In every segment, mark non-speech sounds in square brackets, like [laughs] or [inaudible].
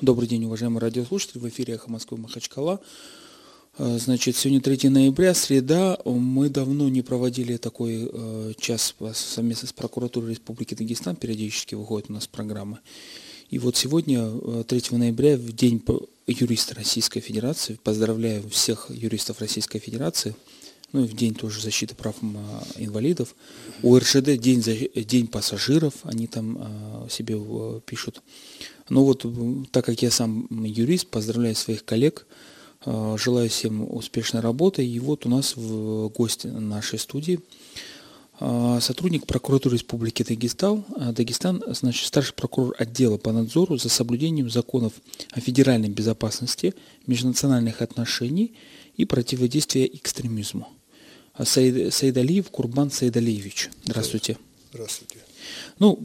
Добрый день, уважаемые радиослушатели. В эфире «Эхо Москвы» Махачкала. Э, значит, сегодня 3 ноября, среда. Мы давно не проводили такой э, час совместно с прокуратурой Республики Дагестан. Периодически выходит у нас программы. И вот сегодня, 3 э, ноября, в день юриста Российской Федерации, поздравляю всех юристов Российской Федерации, ну и в день тоже защиты прав инвалидов. У РШД день, день пассажиров, они там себе пишут. Ну вот, так как я сам юрист, поздравляю своих коллег, э, желаю всем успешной работы. И вот у нас в гости нашей студии э, сотрудник прокуратуры Республики Дагестан, э, Дагестан, значит, старший прокурор отдела по надзору за соблюдением законов о федеральной безопасности, межнациональных отношений и противодействия экстремизму. Саид, Саидалиев Курбан Саидалиевич. Здравствуйте. Здравствуйте. Ну.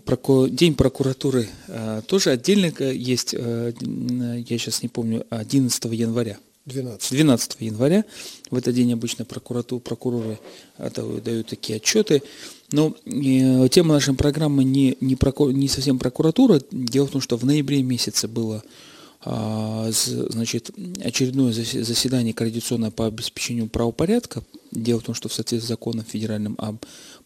День прокуратуры э, тоже отдельно есть, э, я сейчас не помню, 11 января. 12. 12 января. В этот день обычно прокуратура, прокуроры дают, такие отчеты. Но э, тема нашей программы не, не, проку, не совсем прокуратура. Дело в том, что в ноябре месяце было а, значит, очередное заседание координационное по обеспечению правопорядка. Дело в том, что в соответствии с законом федеральным об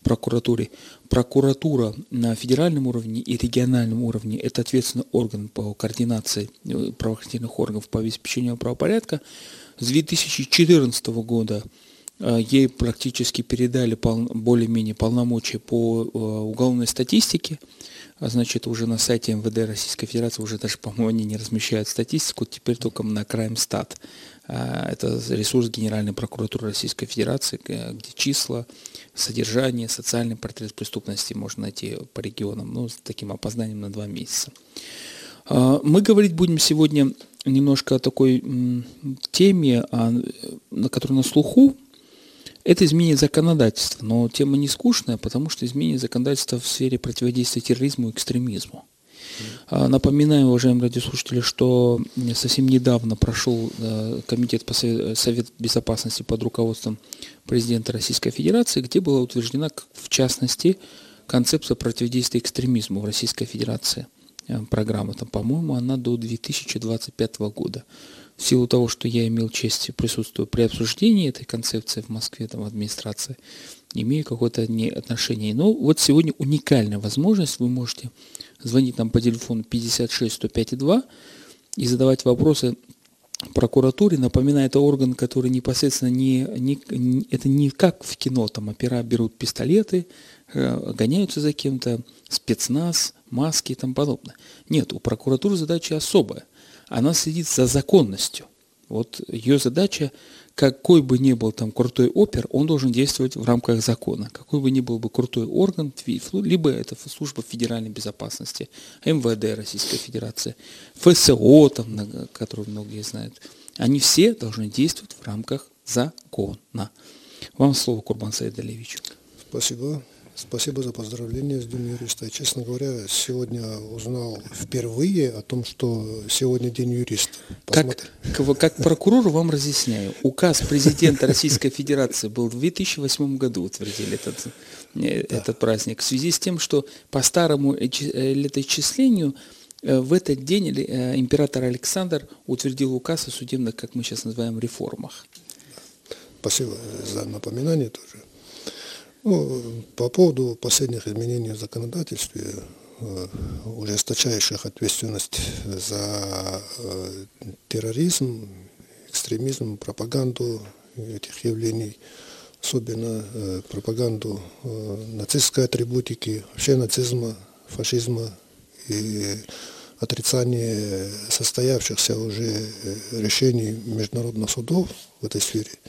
прокуратуре, прокуратура на федеральном уровне и региональном уровне – это ответственный орган по координации э, правоохранительных органов по обеспечению правопорядка. С 2014 года э, ей практически передали более-менее полномочия по э, уголовной статистике. А значит, уже на сайте МВД Российской Федерации уже даже, по-моему, они не размещают статистику, теперь только на Краймстат. А, это ресурс Генеральной прокуратуры Российской Федерации, где числа, содержание, социальный портрет преступности можно найти по регионам, ну, с таким опозданием на два месяца. А, мы говорить будем сегодня немножко о такой теме, на которой на слуху, это изменение законодательства, но тема не скучная, потому что изменение законодательства в сфере противодействия терроризму и экстремизму. Mm. Напоминаю, уважаемые радиослушатели, что совсем недавно прошел Комитет по Совет Безопасности под руководством президента Российской Федерации, где была утверждена, в частности, концепция противодействия экстремизму в Российской Федерации. Э, программа, там, по-моему, она до 2025 года в силу того, что я имел честь присутствовать при обсуждении этой концепции в Москве, там, в администрации, имею какое-то отношение. Но вот сегодня уникальная возможность, вы можете звонить нам по телефону 56 105 2 и задавать вопросы прокуратуре. Напоминаю, это орган, который непосредственно не, не, это не как в кино, там опера берут пистолеты, э, гоняются за кем-то, спецназ, маски и тому подобное. Нет, у прокуратуры задача особая она следит за законностью. Вот ее задача, какой бы ни был там крутой опер, он должен действовать в рамках закона. Какой бы ни был бы крутой орган, либо это служба федеральной безопасности, МВД Российской Федерации, ФСО, там, которую многие знают, они все должны действовать в рамках закона. Вам слово, Курбан Саидалевич. Спасибо. Спасибо за поздравление с Днем юриста. Честно говоря, сегодня узнал впервые о том, что сегодня День юриста. Как, как прокурор вам разъясняю. Указ президента Российской Федерации был в 2008 году утвердили этот, э, да. этот праздник. В связи с тем, что по старому э, летоисчислению э, в этот день император Александр утвердил указ о судебных, как мы сейчас называем, реформах. Спасибо за напоминание тоже. Ну, по поводу последних изменений в законодательстве, э, ужесточающих ответственность за э, терроризм, экстремизм, пропаганду этих явлений, особенно э, пропаганду нацистской атрибутики, вообще нацизма, фашизма и отрицание состоявшихся уже решений международных судов в этой сфере –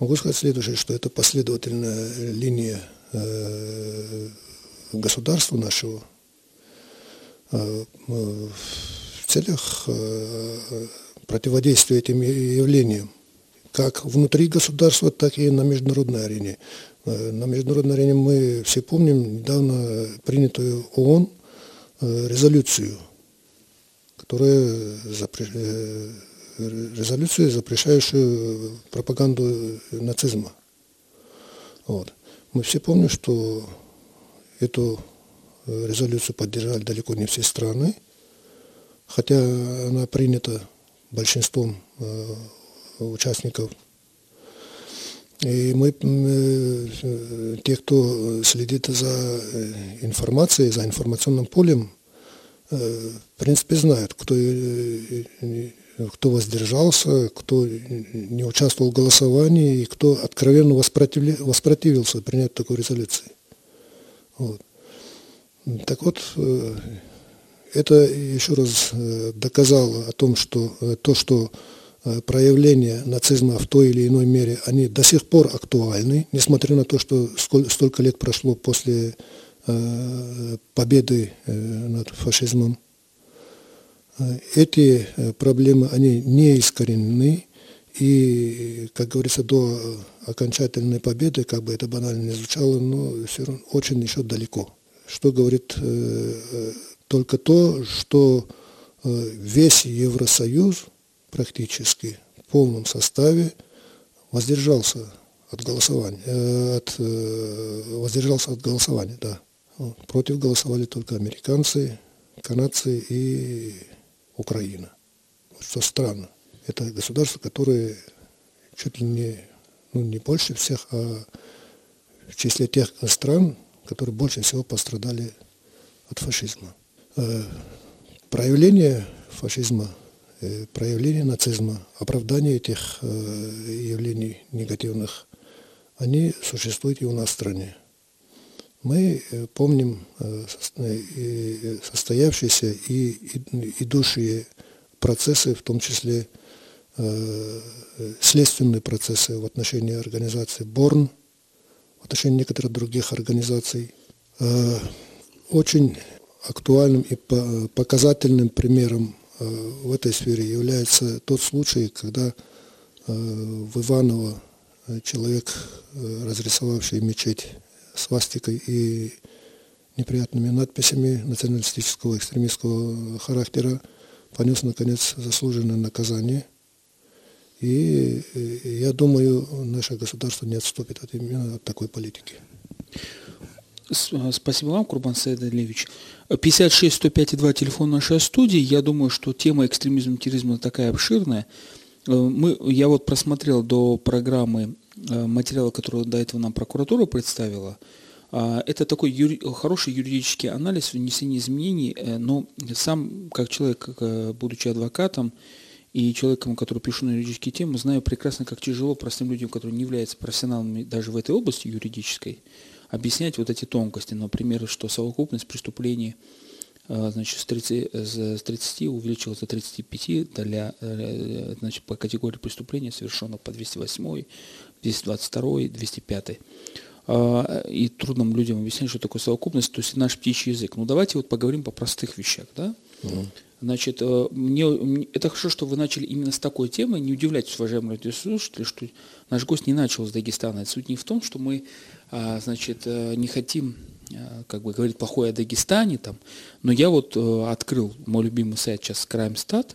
Могу сказать следующее, что это последовательная линия э, государства нашего э, в целях э, противодействия этим явлениям, как внутри государства, так и на международной арене. На международной арене мы все помним недавно принятую ООН резолюцию, которая резолюцию, запрещающую пропаганду нацизма. Вот. Мы все помним, что эту резолюцию поддержали далеко не все страны, хотя она принята большинством участников. И мы, те, кто следит за информацией, за информационным полем, в принципе, знают, кто, кто воздержался, кто не участвовал в голосовании и кто откровенно воспротивился принять такой резолюции. Вот. Так вот, это еще раз э, доказало о том, что э, то, что э, проявления нацизма в той или иной мере, они до сих пор актуальны, несмотря на то, что столько лет прошло после победы над фашизмом. Эти проблемы, они не искоренены, и, как говорится, до окончательной победы, как бы это банально не звучало, но все равно очень еще далеко. Что говорит только то, что э, весь Евросоюз практически в полном составе воздержался от голосования, э, от, э, воздержался от голосования, да. Против голосовали только американцы, канадцы и Украина. Что странно. Это государства, которые чуть ли не, ну, не больше всех, а в числе тех стран, которые больше всего пострадали от фашизма. Э, проявление фашизма, э, проявление нацизма, оправдание этих э, явлений негативных, они существуют и у нас в стране. Мы помним состоявшиеся и идущие процессы, в том числе следственные процессы в отношении организации БОРН, в отношении некоторых других организаций. Очень актуальным и показательным примером э, в этой сфере является тот случай, когда э, в Иваново э, человек, разрисовавший мечеть свастикой и неприятными надписями националистического экстремистского характера, понес, наконец, заслуженное наказание. И я думаю, наше государство не отступит от, именно от такой политики. Спасибо вам, Курбан Саидалевич. 56 105 2 телефон нашей студии. Я думаю, что тема экстремизма и терроризма такая обширная. Э, мы, я вот просмотрел до программы материала, который до этого нам прокуратура представила. А, это такой юри, хороший юридический анализ внесения изменений, э, но сам, как человек, будучи адвокатом и человеком, который пишу на юридические темы, знаю прекрасно, как тяжело простым людям, которые не являются профессионалами даже в этой области юридической, объяснять вот эти тонкости. Например, что совокупность преступлений э, значит, с 30, с 30 увеличилась до 35 для, э, значит, по категории преступлений, совершенных по 208, 222, 205. И трудно людям объяснять, что такое совокупность, то есть наш птичий язык. Ну давайте вот поговорим по простых вещах. Да? Угу. Значит, э, мне, это хорошо, что вы начали именно с такой темы. Не удивляйтесь, уважаемые радиослушатели, что наш гость не начал с Дагестана. Суть не в том, что мы а, значит, э, не хотим э, как бы говорить плохое о Дагестане, там, но я вот открыл мой любимый сайт сейчас CrimeStat,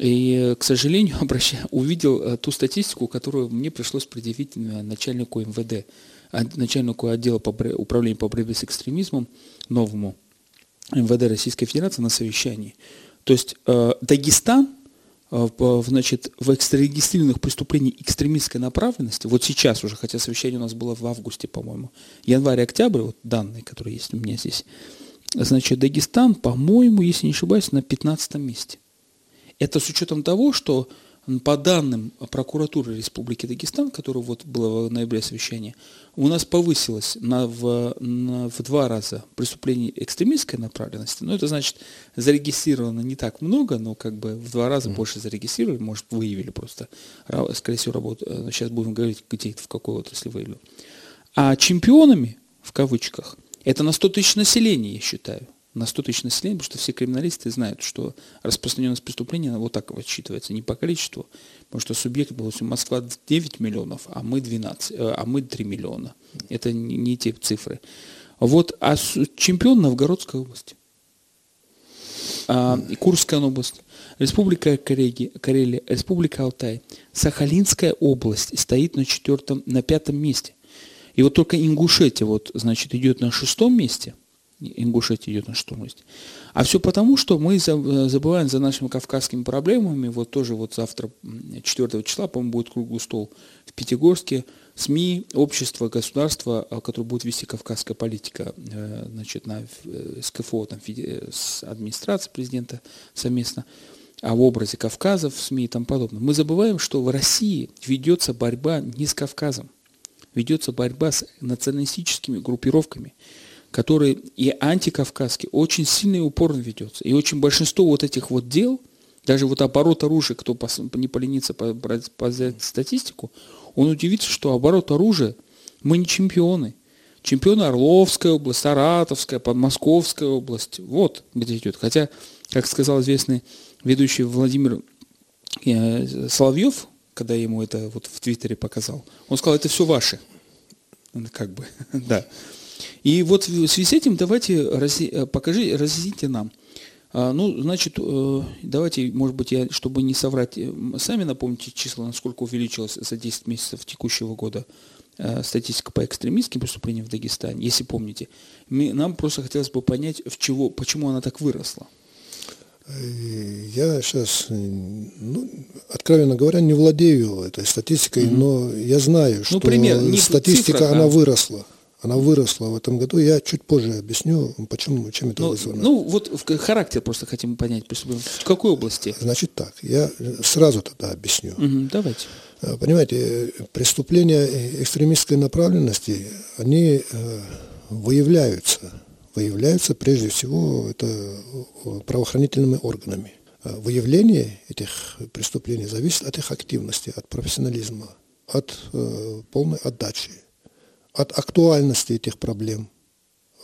и, к сожалению, [laughs] увидел ту статистику, которую мне пришлось предъявить начальнику МВД, а, начальнику отдела по, управления по борьбе с экстремизмом новому, МВД Российской Федерации на совещании. То есть э, Дагестан э, значит, в экстрарегистрированных преступлениях экстремистской направленности, вот сейчас уже, хотя совещание у нас было в августе, по-моему, январь-октябрь, вот данные, которые есть у меня здесь, значит, Дагестан, по-моему, если не ошибаюсь, на 15 месте. Это с учетом того, что по данным прокуратуры Республики Дагестан, которое вот было в ноябре совещание, у нас повысилось на, в, на, в два раза преступление экстремистской направленности. Ну, это значит, зарегистрировано не так много, но как бы в два раза mm-hmm. больше зарегистрировали, может, выявили просто. Скорее всего, работу. Сейчас будем говорить, где в какой отрасли выявили. А чемпионами, в кавычках, это на 100 тысяч населения, я считаю на 100 тысяч населения, потому что все криминалисты знают, что распространенность преступления вот так отсчитывается, не по количеству, потому что субъект был, Москва 9 миллионов, а мы 12, э, а мы 3 миллиона. Это не, те цифры. Вот, а чемпион Новгородской области. А, Курская область, Республика Карелия, Карелия, Республика Алтай, Сахалинская область стоит на четвертом, на пятом месте. И вот только Ингушетия вот, значит, идет на шестом месте – Ингушетия идет на штурмость. А все потому, что мы забываем за нашими кавказскими проблемами. Вот тоже вот завтра, 4 числа, по-моему, будет круглый стол в Пятигорске. СМИ, общество, государство, которое будет вести кавказская политика э, значит, на, э, с КФО, там, с администрацией президента совместно, а в образе Кавказа в СМИ и тому подобное. Мы забываем, что в России ведется борьба не с Кавказом, ведется борьба с националистическими группировками, которые и антикавказские, очень сильно и упорно ведется. И очень большинство вот этих вот дел, даже вот оборот оружия, кто не поленится взять статистику, он удивится, что оборот оружия, мы не чемпионы. Чемпионы Орловская область, Саратовская, Подмосковская область. Вот где идет. Хотя, как сказал известный ведущий Владимир э, Соловьев, когда ему это вот в Твиттере показал, он сказал, это все ваше. Как бы, [laughs] да. И вот в связи с этим давайте рази, э, покажи, разъясните нам. А, ну, значит, э, давайте, может быть, я, чтобы не соврать, э, сами напомните числа, насколько увеличилась за 10 месяцев текущего года статистика по экстремистским преступлениям в Дагестане, если помните. Нам просто хотелось бы понять, в чего, почему она так выросла. Я сейчас, ну, откровенно говоря, не владею этой статистикой, mm-hmm. но я знаю, ну, что пример, статистика, цифра, она а... выросла она выросла в этом году. Я чуть позже объясню, почему, чем это ну, вызвано. Ну, вот характер просто хотим понять. В какой области? Значит так, я сразу тогда объясню. Угу, давайте. Э, понимаете, преступления экстремистской направленности, они э, выявляются. Выявляются прежде всего это э, правоохранительными органами. Выявление этих преступлений зависит от их активности, от профессионализма, от полной отдачи от актуальности этих проблем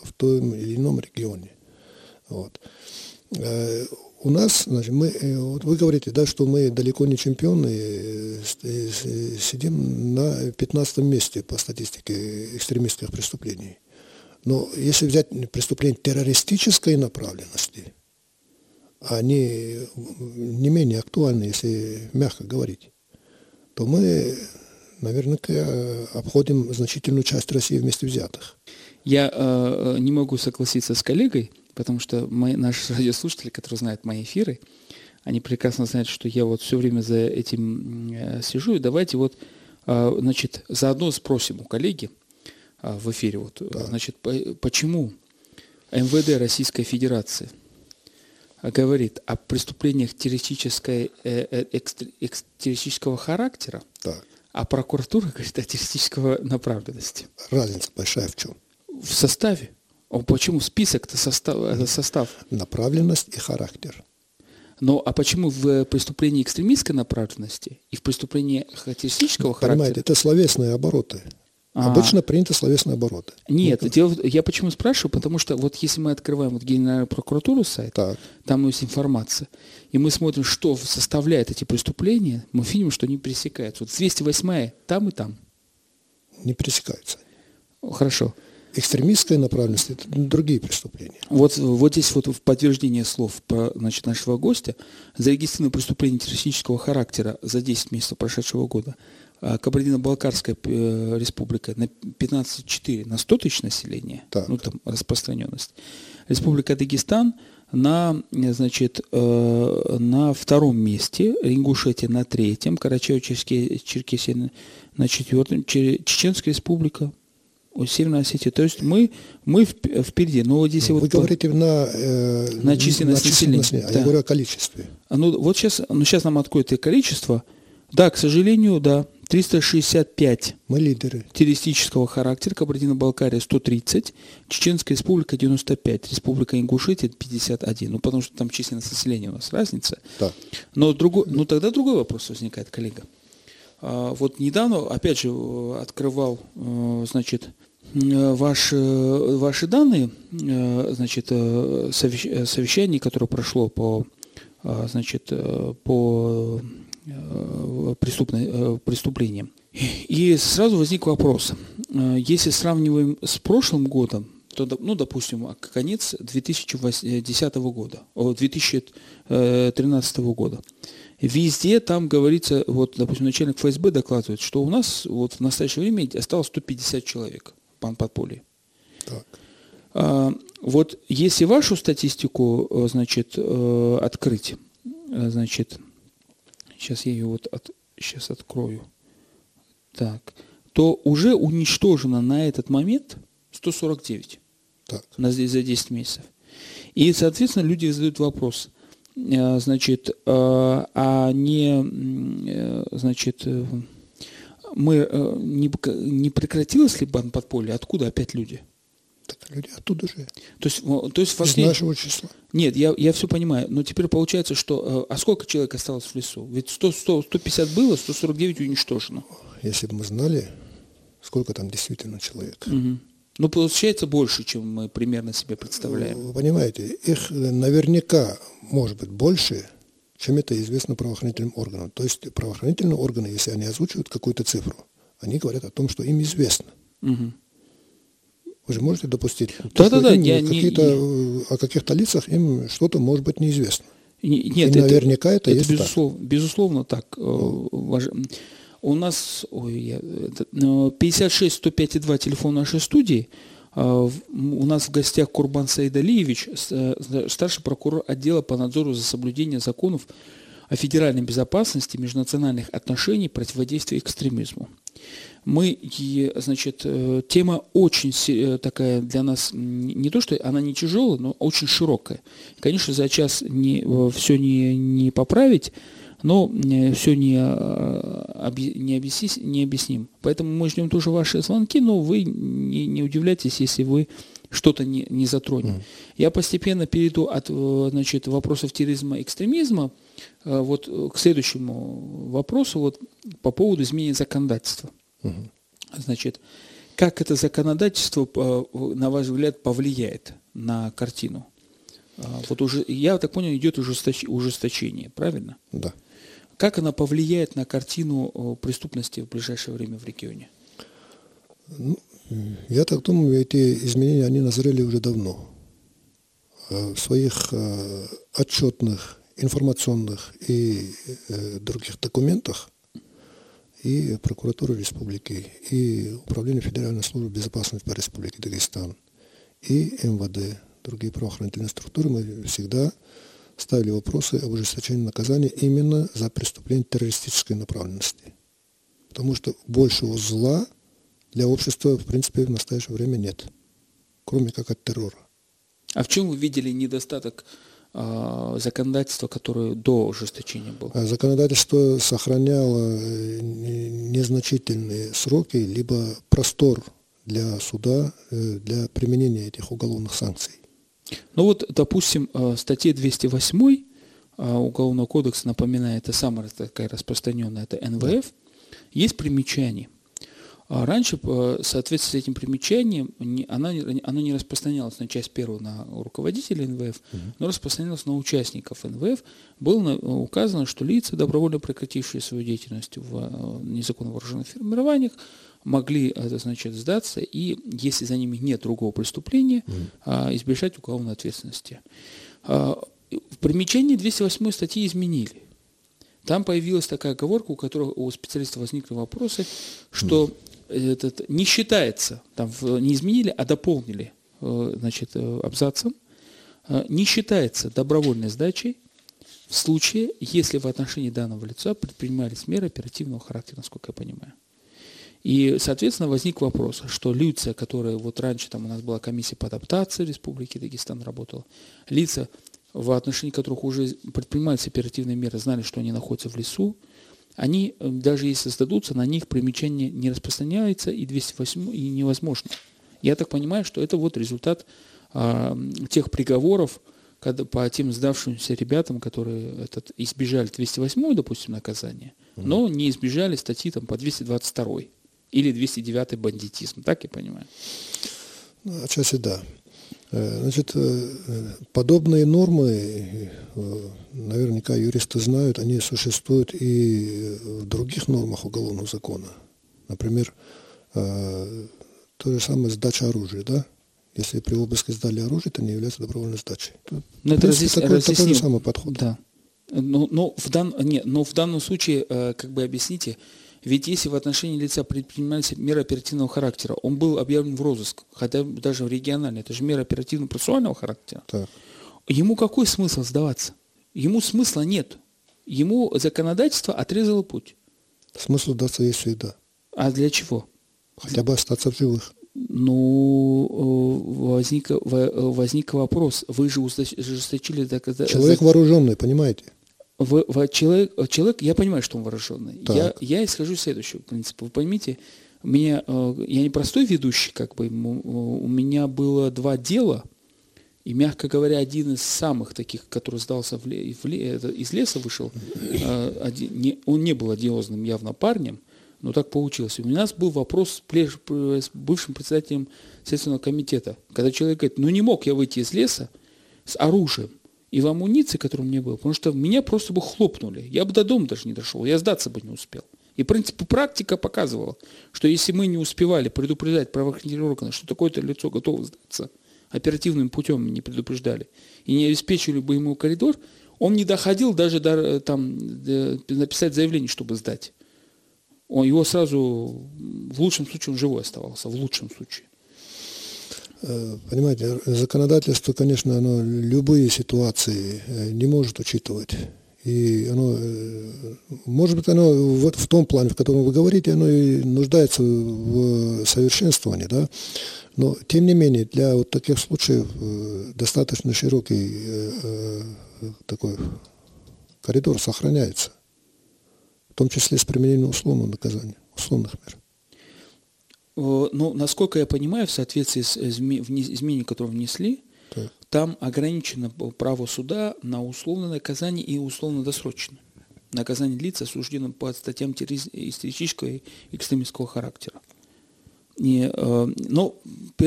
в том или ином регионе. Вот. Э, у нас, значит, мы, э, вот вы говорите, да, что мы далеко не чемпионы, э, сидим на 15 месте по статистике экстремистских преступлений. Но если взять преступления террористической направленности, они не менее актуальны, если мягко говорить, то мы наверное, э, обходим значительную часть России вместе взятых. Я э, не могу согласиться с коллегой, потому что мои, наши [laughs] радиослушатели, которые знают мои эфиры, они прекрасно знают, что я вот все время за этим э, сижу. И давайте вот, э, значит, заодно спросим у коллеги э, в эфире, вот, да. значит, по, почему МВД Российской Федерации говорит о преступлениях террористической, э, э, экстр, террористического характера, так а прокуратура говорит о направленности. Разница большая в чем? В составе. А почему список-то состав, это состав? Направленность и характер. Но а почему в преступлении экстремистской направленности и в преступлении террористического Понимаете, характера? Понимаете, это словесные обороты. А, Обычно принято словесные обороты. Нет, ну, дело, я почему спрашиваю, потому что вот если мы открываем вот Генеральную прокуратуру сайт, так. там есть информация, и мы смотрим, что составляет эти преступления, мы видим, что они пересекаются. Вот 208 там и там. Не пересекаются. Хорошо. Экстремистская направленность – это другие преступления. Вот, вот здесь вот в подтверждение слов про, значит, нашего гостя зарегистрировано преступление террористического характера за 10 месяцев прошедшего года – а Кабардино-Балкарская э, республика на 15,4 на 100 тысяч населения, так. ну там распространенность. Республика Дагестан на, значит, э, на втором месте, Ингушетия на третьем, Карачаево-Черкесия на четвертом, Чеченская республика, Северная Осетия. То есть мы, мы впереди. Но вот здесь Вы вот говорите на, э, на численность, на численность населения, а да. я говорю о количестве. Ну вот сейчас, ну сейчас нам откроет и количество. Да, к сожалению, да. 365 Мы лидеры. террористического характера, Кабардино-Балкария 130, Чеченская республика 95, Республика Ингушетия 51. Ну, потому что там численность населения у нас разница. Да. Но другой, ну, тогда другой вопрос возникает, коллега. А, вот недавно, опять же, открывал, э, значит, э, ваши, ваши данные, э, значит, совещание, которое прошло по, значит, по Э, преступной, э, преступлением. И сразу возник вопрос. Э, если сравниваем с прошлым годом, то, ну, допустим, конец 2010 года, 2013 года, везде там говорится, вот, допустим, начальник ФСБ докладывает, что у нас вот в настоящее время осталось 150 человек в подполье. Так. А, Вот если вашу статистику, э, значит, э, открыть, э, значит, сейчас я ее вот от, сейчас открою, так, то уже уничтожено на этот момент 149 так. На, за 10 месяцев. И, соответственно, люди задают вопрос, значит, а не, значит, мы, не, не прекратилось ли бан подполья? Откуда опять люди? Так люди оттуда же. То есть, то есть Из нашего числа. Нет, я, я все понимаю. Но теперь получается, что... Э, а сколько человек осталось в лесу? Ведь 100, 100, 150 было, 149 уничтожено. Если бы мы знали, сколько там действительно человек. Угу. Ну, получается больше, чем мы примерно себе представляем. Вы понимаете, их наверняка может быть больше, чем это известно правоохранительным органам. То есть правоохранительные органы, если они озвучивают какую-то цифру, они говорят о том, что им известно. Угу. Вы же можете допустить, да, да, да, я какие-то, не... о каких-то лицах им что-то может быть неизвестно. Нет, И наверняка это, это, есть безусловно, так. безусловно так. Mm. У нас ой, я, 56 105 2 телефон нашей студии. А, у нас в гостях Курбан Саидалиевич, э, старший прокурор отдела по надзору за соблюдением законов о федеральной безопасности, межнациональных отношений, противодействии экстремизму мы, значит, э, тема очень э, такая для нас, не то что она не тяжелая, но очень широкая. Конечно, за час не, э, все не, не поправить, но все не, не, объяснить, не объясним. Поэтому мы ждем тоже ваши звонки, но вы не, не удивляйтесь, если вы что-то не, не затронем. Mm. Я постепенно перейду от значит, вопросов терроризма и экстремизма вот, к следующему вопросу вот, по поводу изменения законодательства. Угу. Значит, как это законодательство, э, на ваш взгляд, повлияет на картину? А, вот уже, я так понял, идет ужесточение, правильно? Да. Как она повлияет на картину э, преступности в ближайшее время в регионе? Ну, я так думаю, эти изменения, они назрели уже давно. Э, в своих отчетных, информационных и других документах и прокуратура республики, и Управление Федеральной службы безопасности по Республике Дагестан, и МВД, другие правоохранительные структуры, мы всегда ставили вопросы об ужесточении наказания именно за преступление террористической направленности. Потому что большего зла для общества, в принципе, в настоящее время нет, кроме как от террора. А в чем вы видели недостаток законодательство, которое до ужесточения было? А законодательство сохраняло э, незначительные сроки, либо простор для суда э, для применения этих уголовных санкций. Ну вот, допустим, э, статья 208 Уголовного кодекса, напоминаю, это самая такая распространенная, это НВФ, есть примечание. А раньше, в соответствии с этим примечанием, она, оно не распространялось на часть первую на руководителей НВФ, угу. но распространялось на участников НВФ. Было указано, что лица, добровольно прекратившие свою деятельность в э, незаконно вооруженных формированиях, могли это, значит, сдаться и, если за ними нет другого преступления, угу. избежать уголовной ответственности. А, в примечании 208 статьи изменили. Там появилась такая оговорка, у которого у специалиста возникли вопросы, что этот, не считается, там не изменили, а дополнили э, значит, э, абзацем, э, не считается добровольной сдачей в случае, если в отношении данного лица предпринимались меры оперативного характера, насколько я понимаю. И, соответственно, возник вопрос, что лица, которые вот раньше там у нас была комиссия по адаптации Республики Дагестан работала, лица, в отношении которых уже предпринимались оперативные меры, знали, что они находятся в лесу, они, э, даже если сдадутся, на них примечание не распространяется и 208 и невозможно. Я так понимаю, что это вот результат а, тех приговоров, когда, по тем сдавшимся ребятам, которые этот, избежали 208, допустим, наказания, угу. но не избежали статьи там, по 222 или 209 бандитизм. Так я понимаю? Ну, отчасти да. Э, значит, э, подобные нормы, э, наверняка юристы знают, они существуют и в других нормах уголовного закона. Например, то же самое сдача оружия, да? Если при обыске сдали оружие, это не является добровольной сдачей. Но ну, это разъяс... такой, такой же самый подход. Да. Но, но, в дан... Нет, но в данном случае, как бы объясните, Ведь если в отношении лица предпринимались меры оперативного характера, он был объявлен в розыск, хотя даже в региональный, это же мера оперативно-процессуального характера. Так. Ему какой смысл сдаваться? Ему смысла нет. Ему законодательство отрезало путь. Смысл даться есть всегда. А для чего? Хотя бы остаться в живых. Ну, возник, возник вопрос. Вы же ужесточили... Человек вооруженный, понимаете? В, в, человек, человек, я понимаю, что он вооруженный. Я, я исхожу из следующего принципа. Вы поймите, меня, я не простой ведущий, как бы, у меня было два дела, и, мягко говоря, один из самых таких, который сдался в, в, из леса вышел, один, не, он не был одиозным явно парнем, но так получилось. У нас был вопрос с бывшим председателем Следственного комитета, когда человек говорит, ну не мог я выйти из леса с оружием и в амуниции, которая у меня была, потому что меня просто бы хлопнули. Я бы до дома даже не дошел, я сдаться бы не успел. И, в принципе, практика показывала, что если мы не успевали предупреждать правоохранительные органы, что такое-то лицо готово сдаться, оперативным путем не предупреждали, и не обеспечивали бы ему коридор, он не доходил даже до, там, до, написать заявление, чтобы сдать он, его сразу, в лучшем случае он живой оставался, в лучшем случае. Э, понимаете, законодательство, конечно, оно любые ситуации э, не может учитывать. И оно, э, может быть, оно вот в том плане, в котором вы говорите, оно и нуждается в совершенствовании, да. Но, тем не менее, для вот таких случаев достаточно широкий такой коридор сохраняется в том числе с применением условного наказания, условных мер. Ну, насколько я понимаю, в соответствии с изменениями, которые внесли, так. там ограничено право суда на условное наказание и условно-досрочное. Наказание лиц, осужденным по статьям террористического и экстремистского характера. И, э, но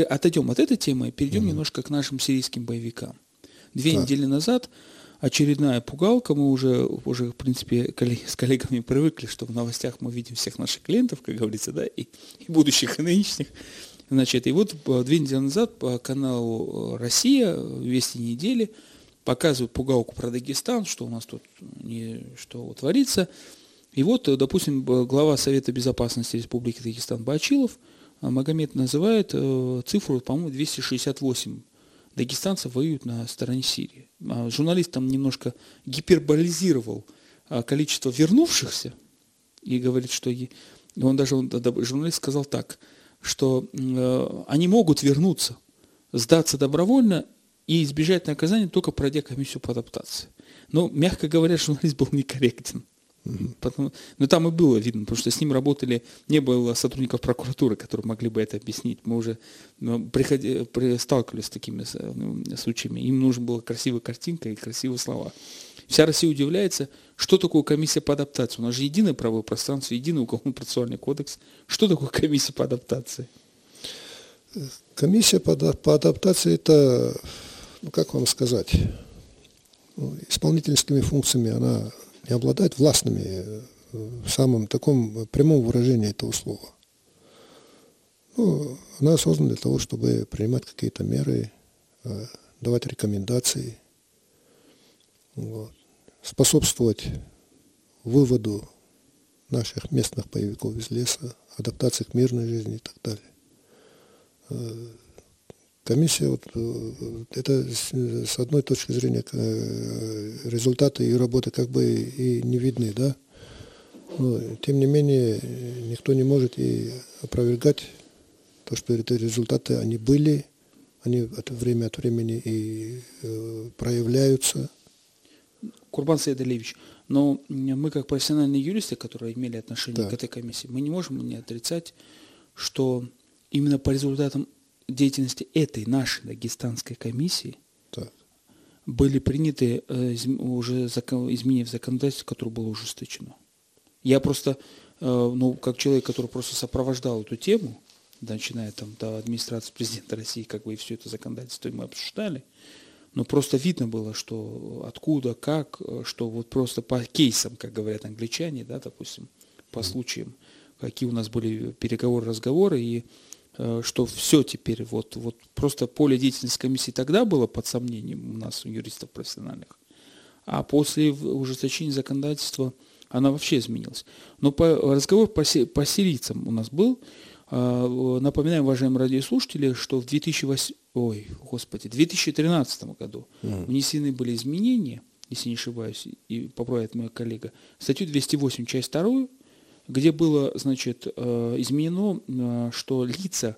отойдем от этой темы и перейдем mm немножко к нашим сирийским боевикам. Две так. недели назад очередная пугалка. Мы уже, уже в принципе, с коллегами привыкли, что в новостях мы видим всех наших клиентов, как говорится, да, и, и будущих, и нынешних. Значит, и вот э, две недели назад по каналу э, «Россия» «Вести недели» показывают пугалку про Дагестан, что у нас тут не, что творится. И вот, э, допустим, глава Совета Безопасности Республики Дагестан Бачилов Магомед называет цифру, по-моему, 268 дагестанцев воюют на стороне Сирии. А журналист там немножко гиперболизировал а, количество вернувшихся и говорит, что он даже журналист сказал так, что э, они могут вернуться, сдаться добровольно и избежать наказания только пройдя комиссию по адаптации. Но, мягко говоря, [laughs] журналист был некорректен. Потому, но там и было видно, потому что с ним работали, не было сотрудников прокуратуры, которые могли бы это объяснить. Мы уже ну, приходи, при, сталкивались с такими ну, случаями. Им нужна была красивая картинка и красивые слова. Вся Россия удивляется, что такое комиссия по адаптации. У нас же единое правовое пространство, единый уголовно-процессуальный кодекс. Что такое комиссия по адаптации? Комиссия по, по адаптации это, ну как вам сказать, ну, исполнительскими функциями она не обладает властными э, в самом таком прямом выражении этого слова. Ну, она создана для того, чтобы принимать какие-то меры, э, давать рекомендации, вот, способствовать выводу наших местных боевиков из леса, адаптации к мирной жизни и так далее. Комиссия, вот, э, это с одной точки зрения э, результаты ее работы как бы и не видны, да, но тем не менее никто не может и опровергать то, что эти результаты, они были, они от время от времени и э, проявляются. Курбан Саидалевич, но мы как профессиональные юристы, которые имели отношение так. к этой комиссии, мы не можем не отрицать, что именно по результатам деятельности этой нашей дагестанской комиссии так. были приняты э, уже закон, изменения в законодательстве, которое было ужесточено. Я просто, э, ну, как человек, который просто сопровождал эту тему, начиная там до администрации президента России, как бы и все это законодательство мы обсуждали, но просто видно было, что откуда, как, э, что вот просто по кейсам, как говорят англичане, да, допустим, по случаям, какие у нас были переговоры, разговоры, и что все теперь, вот, вот просто поле деятельности комиссии тогда было под сомнением у нас, у юристов профессиональных, а после ужесточения законодательства она вообще изменилась. Но по, разговор по, по сирийцам у нас был. А, напоминаем, уважаемые радиослушатели, что в 2008, ой, господи, 2013 году mm. внесены были изменения, если не ошибаюсь, и поправит моя коллега, статью 208, часть 2, где было, значит, э, изменено, э, что лица,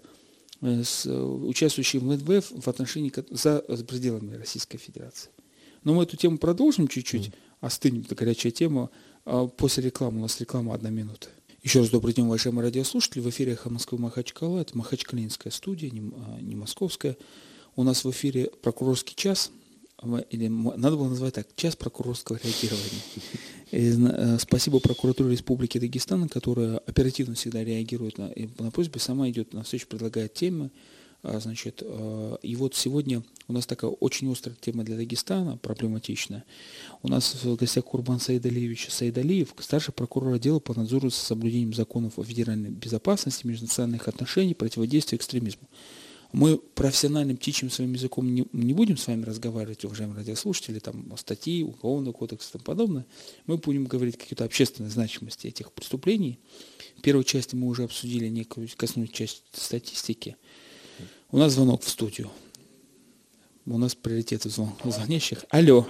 э, участвующие в МВФ в отношении за пределами Российской Федерации. Но мы эту тему продолжим чуть-чуть, mm. остынем, это горячая тема. А после рекламы, у нас реклама одна минута. Еще раз добрый день, уважаемые радиослушатели. В эфире «Эхо Москвы Махачкала». Это Махачкалинская студия, не, а, не московская. У нас в эфире прокурорский час. Или надо было назвать так, час прокурорского реагирования. И, э, спасибо прокуратуре Республики Дагестан, которая оперативно всегда реагирует на, на просьбы, сама идет на встречу, предлагает темы, а, значит, а, и вот сегодня у нас такая очень острая тема для Дагестана, проблематичная. У нас в гостях Курбан Саидалиевич Саидалиев, старший прокурор отдела по надзору за соблюдением законов о федеральной безопасности, межнациональных отношений, противодействию экстремизму. Мы профессиональным птичьим своим языком не, не будем с вами разговаривать, уважаемые радиослушатели, там, о статьи, уголовный кодекс и тому подобное. Мы будем говорить какие-то общественной значимости этих преступлений. В первой части мы уже обсудили некую, коснулись часть статистики – у нас звонок в студию. У нас приоритет звон, звонящих. Алло.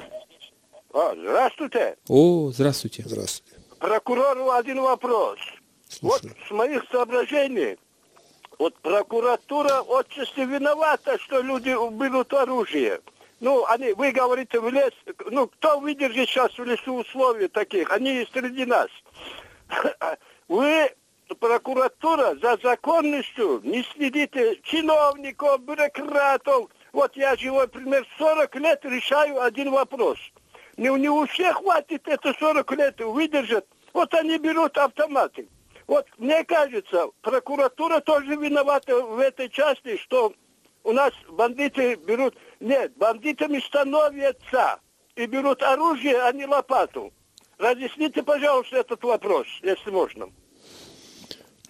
А, здравствуйте. О, здравствуйте. Здравствуйте. Прокурору один вопрос. Слушаю. Вот с моих соображений, вот прокуратура отчасти виновата, что люди берут оружие. Ну, они, вы говорите, в лес, ну, кто выдержит сейчас в лесу условий таких? Они среди нас. [laughs] Вы прокуратура за законностью не следите чиновников, бюрократов. Вот я живой пример 40 лет решаю один вопрос. Не, не у всех хватит это 40 лет выдержать. Вот они берут автоматы. Вот мне кажется, прокуратура тоже виновата в этой части, что у нас бандиты берут... Нет, бандитами становятся и берут оружие, а не лопату. Разъясните, пожалуйста, этот вопрос, если можно.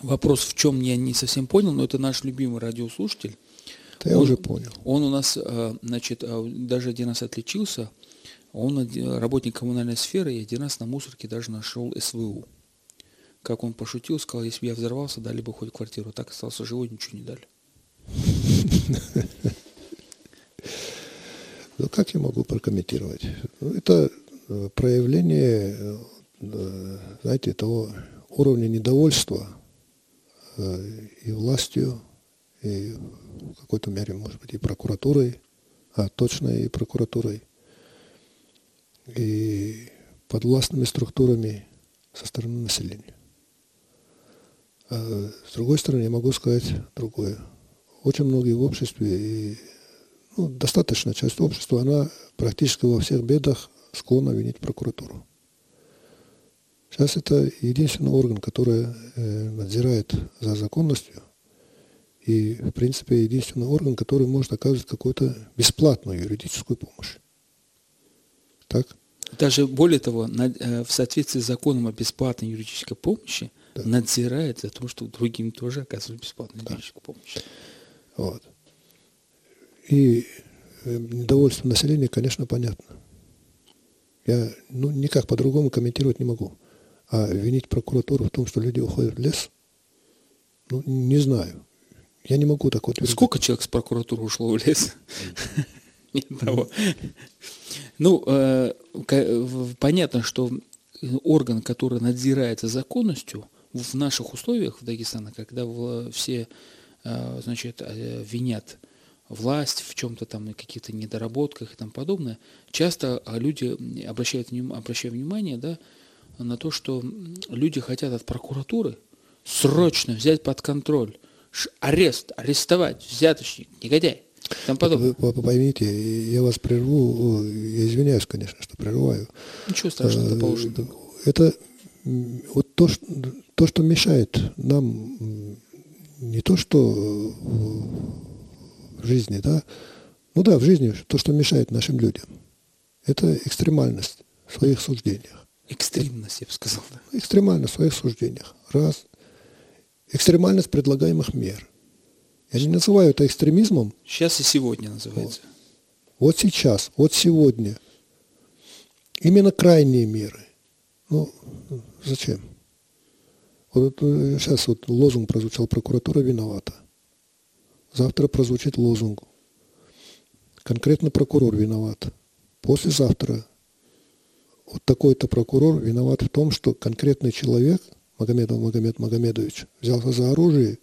Вопрос в чем я не совсем понял, но это наш любимый радиослушатель. Да я он, уже понял. Он у нас, э, значит, э, даже один раз отличился. Он работник коммунальной сферы, и один раз на мусорке даже нашел СВУ. Как он пошутил, сказал, если бы я взорвался, дали бы хоть квартиру. Так остался живой, ничего не дали. [laughs] Ну, как я могу прокомментировать? Ну, это э, проявление, знаете, того уровня недовольства, Э, и властью, и в какой-то мере, может быть, и прокуратурой, а точно и прокуратурой, и подвластными структурами со стороны населения. А с другой стороны, я могу сказать другое. Очень многие в обществе, и ну, достаточная часть общества, она практически во всех бедах склонна винить прокуратуру. Сейчас это единственный орган, который э, надзирает за законностью и, в принципе, единственный орган, который может оказывать какую-то бесплатную юридическую помощь. Так? Даже более того, э, в соответствии с законом о бесплатной юридической помощи да. надзирает за то, что другим тоже оказывают бесплатную да. юридическую помощь. Вот. И э, недовольство населения, конечно, понятно. Я ну, никак по-другому комментировать не могу. А винить прокуратуру в том, что люди уходят в лес, ну, не знаю. Я не могу так вот... Сколько человек с прокуратуры ушло в лес? Ни одного. Ну, э, понятно, что орган, который надзирает за законностью, в наших условиях в Дагестане, когда все, э, значит, э, винят власть в чем-то там, каких-то недоработках и тому подобное, часто люди обращают, обращают внимание, да, на то, что люди хотят от прокуратуры срочно взять под контроль, арест, арестовать, взяточник, негодяй. Там подобное. Вы поймите, я вас прерву, я извиняюсь, конечно, что прерываю. Ничего страшного, это положено. Э, это вот то, что, то, что мешает нам не то, что в жизни, да, ну да, в жизни то, что мешает нашим людям, это экстремальность в своих суждениях. Экстремность, я бы сказал. Да. Экстремальность в своих суждениях. Раз. Экстремальность предлагаемых мер. Я не называю это экстремизмом. Сейчас и сегодня называется. Вот, вот сейчас, вот сегодня. Именно крайние меры. Ну, зачем? Вот сейчас вот лозунг прозвучал, прокуратура виновата. Завтра прозвучит лозунг. Конкретно прокурор виноват. Послезавтра вот такой-то прокурор виноват в том, что конкретный человек, Магомедов Магомед Магомедович, взялся за оружие,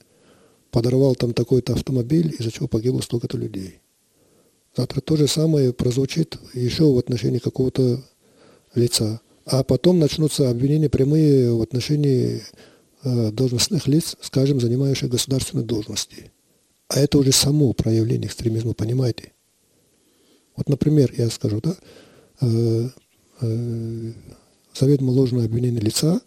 подорвал там такой-то автомобиль, из-за чего погибло столько-то людей. Завтра то же самое прозвучит еще в отношении какого-то лица. А потом начнутся обвинения прямые в отношении э, должностных лиц, скажем, занимающих государственные должности. А это уже само проявление экстремизма, понимаете? Вот, например, я скажу, да, э, э, заведомо ложное обвинение лица,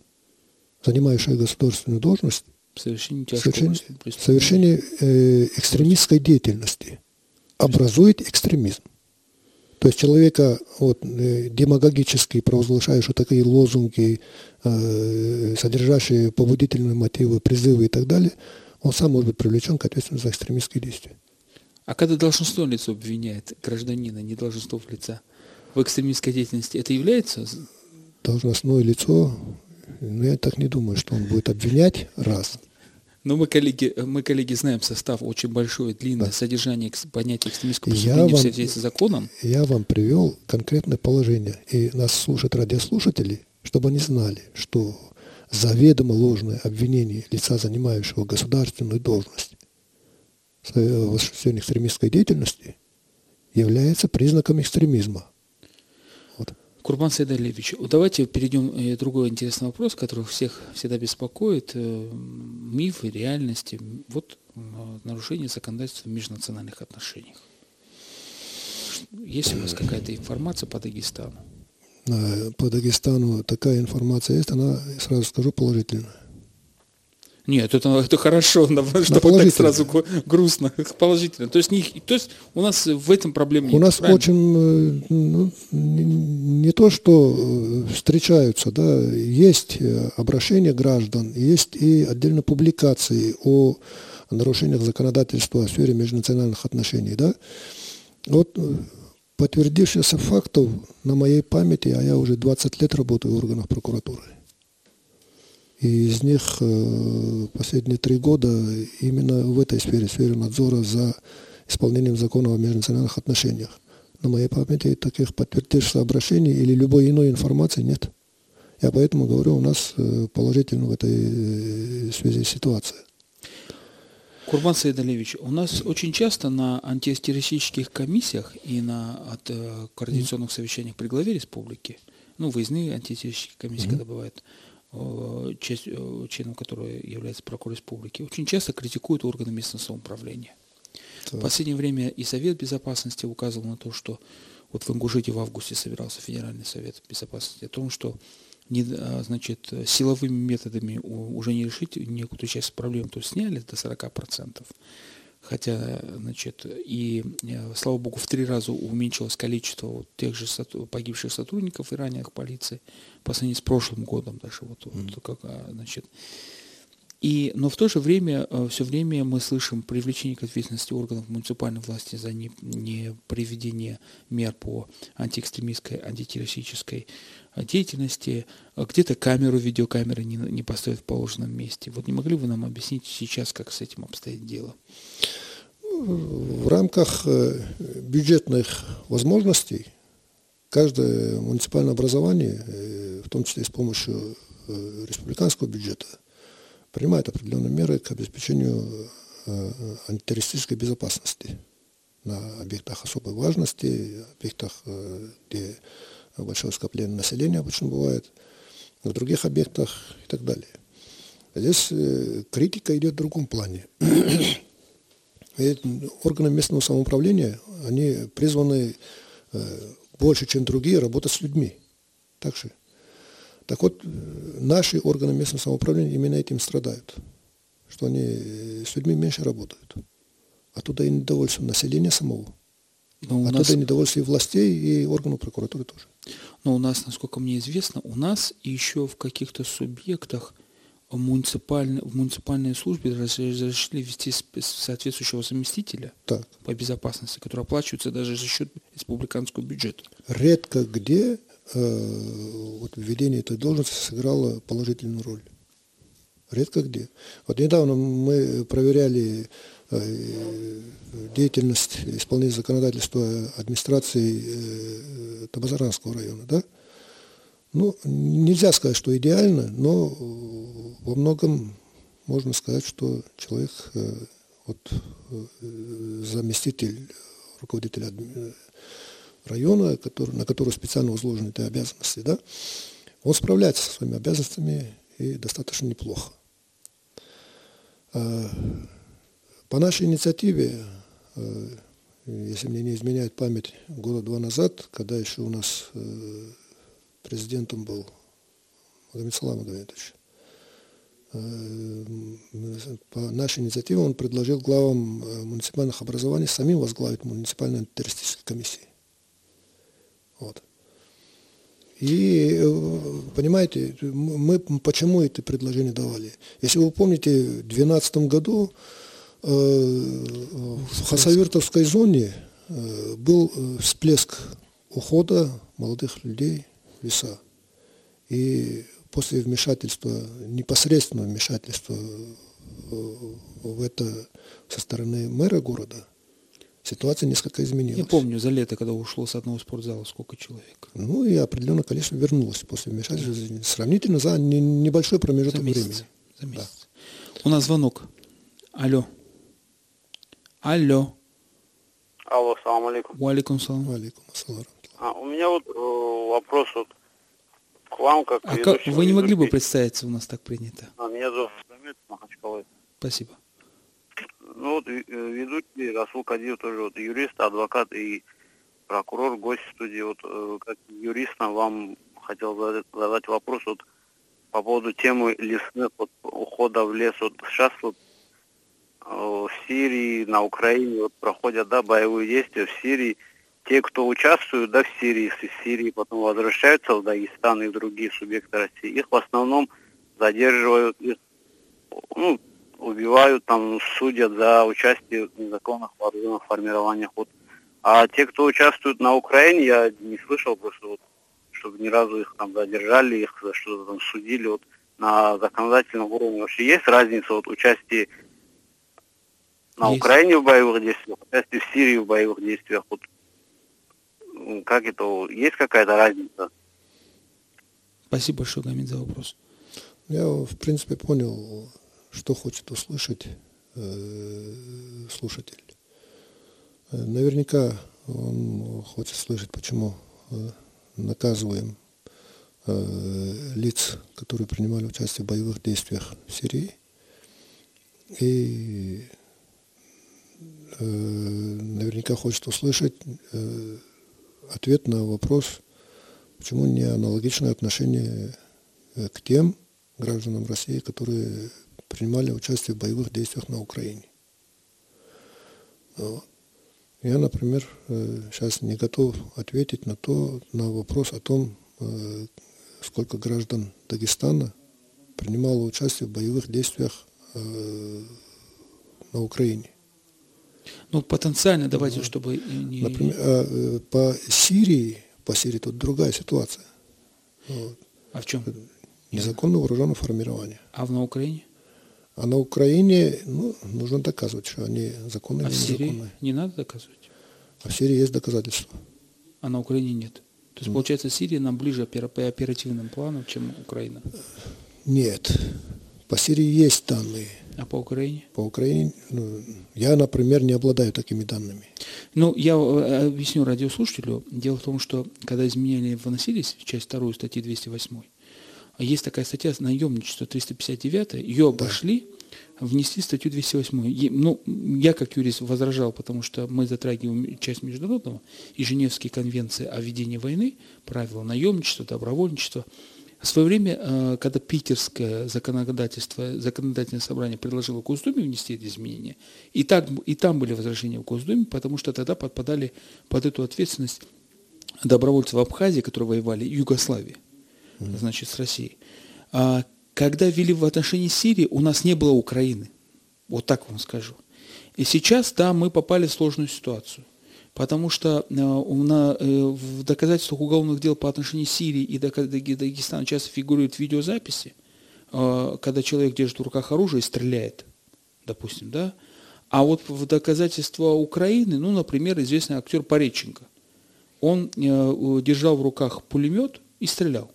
занимающего государственную должность, Совершение совершение, совершение э, экстремистской деятельности образует экстремизм. То есть человека вот, э, демагогически провозглашающие такие лозунги, э, содержащие побудительные мотивы, призывы и так далее, он сам может быть привлечен к ответственности за экстремистские действия. А когда должностное лицо обвиняет гражданина, не должностного лица, в экстремистской деятельности, это является? Должностное лицо, ну, я так не думаю, что он будет обвинять раз. Но мы, коллеги, мы, коллеги, знаем состав очень большое, длинное да. содержание понятия экстремистского преступления в связи с законом. Я вам привел конкретное положение, и нас слушают радиослушатели, чтобы они знали, что заведомо ложное обвинение лица, занимающего государственную должность в осуществлении экстремистской деятельности, является признаком экстремизма. Курбан Сайдалевич, давайте перейдем к э, другой интересный вопрос, который всех всегда беспокоит. Э, мифы, реальности. Вот нарушение законодательства в межнациональных отношениях. Есть у вас какая-то информация по Дагестану? Э, по Дагестану такая информация есть, она, сразу скажу, положительная. Нет, это, это хорошо, [laughs] что так сразу грустно, положительно. То есть, не, то есть у нас в этом проблем нет. У нас правильно? очень, э, ну, не, не то, что э, встречаются, да, есть обращения граждан, есть и отдельно публикации о нарушениях законодательства в сфере межнациональных отношений, да. Вот подтвердившихся фактов на моей памяти, а я уже 20 лет работаю в органах прокуратуры. И из них э, последние три года именно в этой сфере, сфере надзора за исполнением закона о межнациональных отношениях. На моей памяти таких подтвердившихся обращений или любой иной информации нет. Я поэтому говорю, у нас э, положительно в этой э, связи ситуация. Курбан Саидалевич, у нас очень часто на антитеррористических комиссиях и на от, э, координационных совещаниях при главе республики, ну, выездные антитеррористические комиссии, mm-hmm. когда бывают, часть, э, членом которой является прокурор республики, очень часто критикуют органы местного самоуправления. Так. В последнее время и Совет Безопасности указывал на то, что вот в Ингушетии в августе собирался Федеральный Совет Безопасности о том, что не, а, значит, силовыми методами уже не решить некую часть проблем, то есть сняли до 40%. Хотя, значит, и, э, слава богу, в три раза уменьшилось количество вот тех же погибших сотрудников и раненых полиции по сравнению с прошлым годом даже. Вот, mm-hmm. вот как, а, значит, и, но в то же время, э, все время мы слышим привлечение к ответственности органов муниципальной власти за не, не приведение мер по антиэкстремистской, антитеррористической деятельности. Где-то камеру, видеокамеры не, не поставят в положенном месте. Вот не могли бы нам объяснить сейчас, как с этим обстоит дело? В рамках э, бюджетных возможностей каждое муниципальное образование, в том числе и с помощью республиканского бюджета, принимает определенные меры к обеспечению э, антитеррористической безопасности на объектах особой важности, объектах, э, где большое скопление населения обычно бывает, на других объектах и так далее. Здесь э, критика идет в другом плане. [clears throat] органы местного самоуправления, они призваны больше, чем другие, работать с людьми. Так же. Так вот, наши органы местного самоуправления именно этим страдают, что они с людьми меньше работают. Оттуда и недовольство населения самого. Но Оттуда нас... недовольство и властей, и органов прокуратуры тоже. Но у нас, насколько мне известно, у нас еще в каких-то субъектах муниципальной, в муниципальной службе разрешили вести соответствующего заместителя так. по безопасности, который оплачивается даже за счет республиканского бюджета. Редко где э, вот введение этой должности сыграло положительную роль. Редко где. Вот недавно мы проверяли деятельность исполнения законодательства администрации э, Табазаранского района, да? Ну, нельзя сказать, что идеально, но во многом можно сказать, что человек, вот, заместитель руководителя района, который, на который специально возложены эти обязанности, да, он справляется со своими обязанностями и достаточно неплохо. По нашей инициативе, а, если мне не изменяет память, года два назад, когда еще у нас э, президентом был Магомед Салам Магомедович, э, по нашей инициативе он предложил главам э, муниципальных образований самим возглавить муниципальные антитеррористические комиссии. Вот. И, э, понимаете, мы почему это предложение давали? Если вы помните, в 2012 году э, в Хасавюртовской зоне э, был всплеск ухода молодых людей в леса. И после вмешательства, непосредственного вмешательства в это со стороны мэра города, ситуация несколько изменилась. Я помню, за лето, когда ушло с одного спортзала, сколько человек. Ну и определенное количество вернулось после вмешательства. Да. Сравнительно за небольшой промежуток за месяц, времени. За месяц. Да. У нас звонок. Алло. Алло. Алло, салам алейкум. Валикум салам. Валикум салам. А, у меня вот э, вопрос вот к вам, как а как, Вы не могли бы представиться, у нас так принято? А, меня зовут Самет Махачкалой. Спасибо. Ну вот э, ведущий Расул Кадиев тоже вот юрист, адвокат и прокурор, гость студии. Вот э, как юристам вам хотел задать вопрос вот по поводу темы лесных вот, ухода в лес. Вот сейчас вот в Сирии, на Украине вот проходят да, боевые действия в Сирии. Те, кто участвуют да, в Сирии, из Сирии потом возвращаются в Дагестан и другие субъекты России, их в основном задерживают, их, ну, убивают, там судят за участие в незаконных вооруженных формированиях. Вот. А те, кто участвует на Украине, я не слышал просто, вот, чтобы ни разу их там задержали, их за что-то там судили. Вот на законодательном уровне вообще есть разница вот участия на есть. Украине в боевых действиях, участие в Сирии в боевых действиях. Вот как это, есть какая-то разница? Спасибо большое, Гамин, за вопрос. Я, в принципе, понял что хочет услышать э, слушатель. Э, наверняка он хочет слышать, почему э, наказываем э, лиц, которые принимали участие в боевых действиях в Сирии. И э, наверняка хочет услышать э, ответ на вопрос, почему не аналогичное отношение э, к тем гражданам России, которые принимали участие в боевых действиях на Украине. Вот. Я, например, сейчас не готов ответить на, то, на вопрос о том, сколько граждан Дагестана принимало участие в боевых действиях на Украине. Ну, потенциально, давайте, чтобы не... Например, а, по Сирии, по Сирии тут другая ситуация. Вот. А в чем? Незаконное вооруженное формирование. А на Украине? А на Украине ну, нужно доказывать, что они законные а или незаконные. в Сирии не надо доказывать? А в Сирии есть доказательства. А на Украине нет? То есть, получается, Сирия нам ближе по оперативным планам, чем Украина? Нет. По Сирии есть данные. А по Украине? По Украине, ну, я, например, не обладаю такими данными. Ну, я э, объясню радиослушателю. Дело в том, что когда изменения вносились в часть 2 статьи 208, а есть такая статья наемничество 359, ее обошли, да. внесли статью 208. Ну, я как юрист возражал, потому что мы затрагиваем часть международного и Женевские конвенции о ведении войны, правила наемничества, добровольничества. В свое время, э, когда питерское законодательство, законодательное собрание предложило Госдуме внести эти изменения, и, так, и там были возражения в Госдуме, потому что тогда подпадали под эту ответственность добровольцы в Абхазии, которые воевали, и Югославии значит, с Россией. А когда ввели в отношении Сирии, у нас не было Украины. Вот так вам скажу. И сейчас, да, мы попали в сложную ситуацию. Потому что э, э, в доказательствах уголовных дел по отношению Сирии и Дагестана часто фигурируют видеозаписи, э, когда человек держит в руках оружие и стреляет, допустим, да. А вот в доказательства Украины, ну, например, известный актер Пореченко, он держал в руках пулемет и стрелял.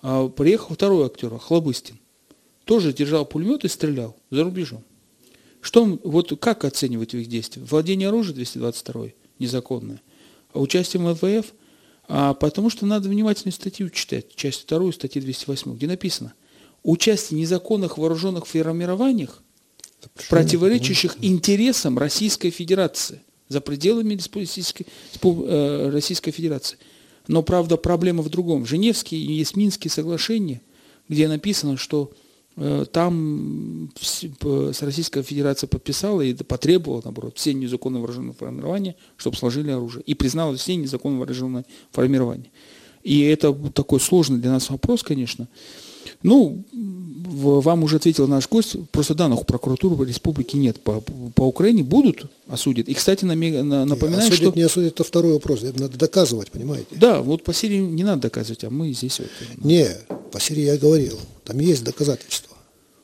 А приехал второй актер, Хлобыстин, тоже держал пулемет и стрелял за рубежом. Что, вот как оценивать их действия? Владение оружием 222 незаконное, а участие в МВФ, а потому что надо внимательно статью читать, часть вторую статьи 208, где написано, участие в незаконных вооруженных формированиях, противоречащих интересам Российской Федерации за пределами Российской, э, Российской Федерации. Но, правда, проблема в другом. Женевские и есть Минские соглашения, где написано, что Э, там Российская Федерация подписала и потребовала, наоборот, все незаконные вооруженные формирования, чтобы сложили оружие. И признала все незаконные вооруженные формирования. И это такой сложный для нас вопрос, конечно. Ну, вам уже ответил наш гость, просто данных у прокуратуры республики нет. По, по Украине будут осудят. И, кстати, напоминаю, осудят, что... не осудят, это второй вопрос. Это надо доказывать, понимаете? Да, вот по Сирии не надо доказывать, а мы здесь... Вот... Не, по Сирии я говорил. Там есть доказательства.